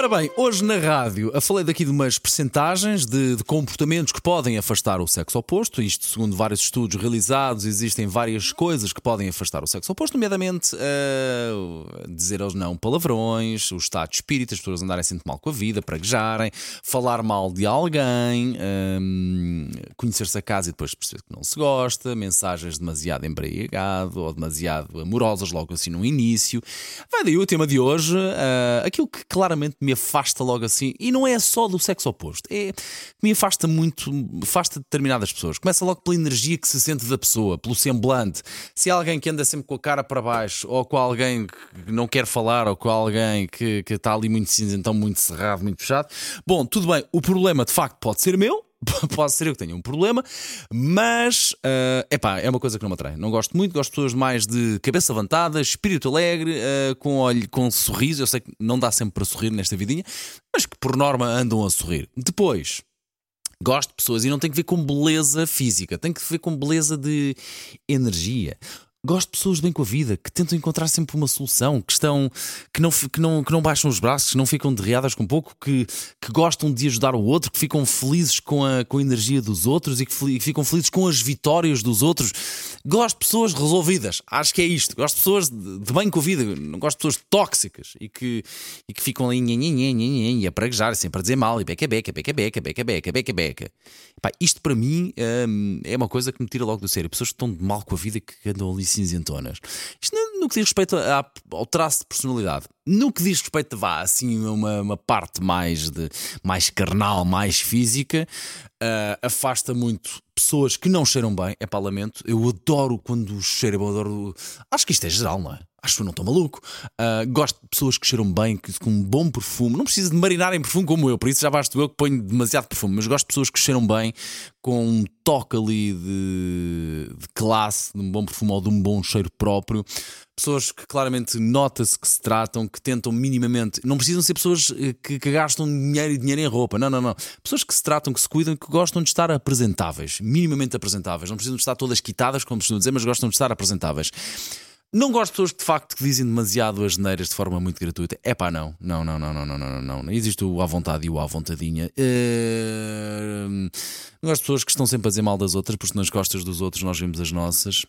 Ora bem, hoje na rádio falei daqui de umas percentagens de, de comportamentos que podem afastar o sexo oposto. Isto, segundo vários estudos realizados, existem várias coisas que podem afastar o sexo oposto, nomeadamente uh, dizer aos não palavrões, o estado de espírito, as pessoas andarem sempre mal com a vida, praguejarem, falar mal de alguém, um, conhecer-se a casa e depois perceber que não se gosta, mensagens demasiado embriagado ou demasiado amorosas logo assim no início. Vai daí o tema de hoje, uh, aquilo que claramente me afasta logo assim, e não é só do sexo oposto, é me afasta muito, afasta determinadas pessoas. Começa logo pela energia que se sente da pessoa, pelo semblante. Se é alguém que anda sempre com a cara para baixo, ou com alguém que não quer falar, ou com alguém que, que está ali muito cinzentão, muito cerrado, muito fechado, bom, tudo bem, o problema de facto pode ser meu, Pode ser eu que tenha um problema, mas uh, epá, é uma coisa que não me atrai. Não gosto muito, gosto de pessoas mais de cabeça levantada, espírito alegre, uh, com olho, com sorriso. Eu sei que não dá sempre para sorrir nesta vidinha, mas que por norma andam a sorrir. Depois, gosto de pessoas e não tem que ver com beleza física, tem que ver com beleza de energia. Gosto de pessoas bem com a vida, que tentam encontrar sempre uma solução, que estão que não, que não, que não baixam os braços, que não ficam derriadas com pouco, que, que gostam de ajudar o outro, que ficam felizes com a, com a energia dos outros e que, que ficam felizes com as vitórias dos outros. Gosto de pessoas resolvidas, acho que é isto. Gosto de pessoas de, de bem com a vida, não gosto de pessoas tóxicas e que, e que ficam ali e a praguejar, sempre a dizer mal, e beca, beca, beca, beca, beca, beca, beca, beca. Epá, isto para mim hum, é uma coisa que me tira logo do sério. Pessoas que estão de mal com a vida que andam ali cinzentonas. Isto no, que diz respeito a, ao traço de personalidade. No que diz respeito, vá, assim, uma, uma parte mais, de, mais carnal, mais física, uh, afasta muito pessoas que não cheiram bem. É parlamento. Eu adoro quando cheiram, eu adoro. Acho que isto é geral, não é? Acho que eu não estou maluco. Uh, gosto de pessoas que cheiram bem, que, com um bom perfume. Não preciso de marinar em perfume como eu, por isso já basto eu que ponho demasiado perfume. Mas gosto de pessoas que cheiram bem, com um toque ali de, de classe, de um bom perfume ou de um bom cheiro próprio pessoas que claramente nota-se que se tratam, que tentam minimamente. Não precisam ser pessoas eh, que, que, gastam dinheiro e dinheiro em roupa. Não, não, não. Pessoas que se tratam, que se cuidam, que gostam de estar apresentáveis, minimamente apresentáveis. Não precisam de estar todas quitadas, como costumam dizer, mas gostam de estar apresentáveis. Não gosto de pessoas que de facto que dizem demasiado as neiras de forma muito gratuita. É pá, não. Não, não, não, não, não, não, não. Existe o à vontade e o à vontadinha. Uh... Não gosto de pessoas que estão sempre a dizer mal das outras, porque nas costas dos outros nós vemos as nossas.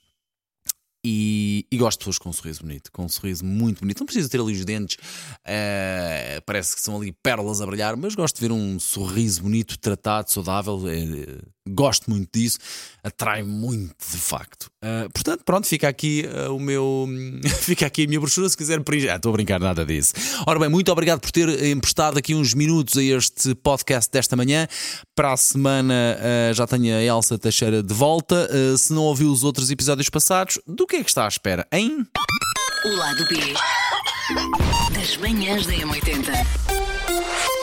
E, e, gosto de pessoas com um sorriso bonito, com um sorriso muito bonito. Não precisa ter ali os dentes, uh, parece que são ali pérolas a brilhar, mas gosto de ver um sorriso bonito, tratado, saudável. Uh, gosto muito disso, atrai muito de facto. Uh, portanto, pronto, fica aqui uh, o meu. fica aqui a minha brochura se quiser preencher. Ah, estou a brincar, nada disso. Ora bem, muito obrigado por ter emprestado aqui uns minutos a este podcast desta manhã. Para a semana uh, já tenho a Elsa Teixeira de volta. se não ouviu os outros episódios passados, do que é que está à espera, hein? O lado B das manhãs da M80.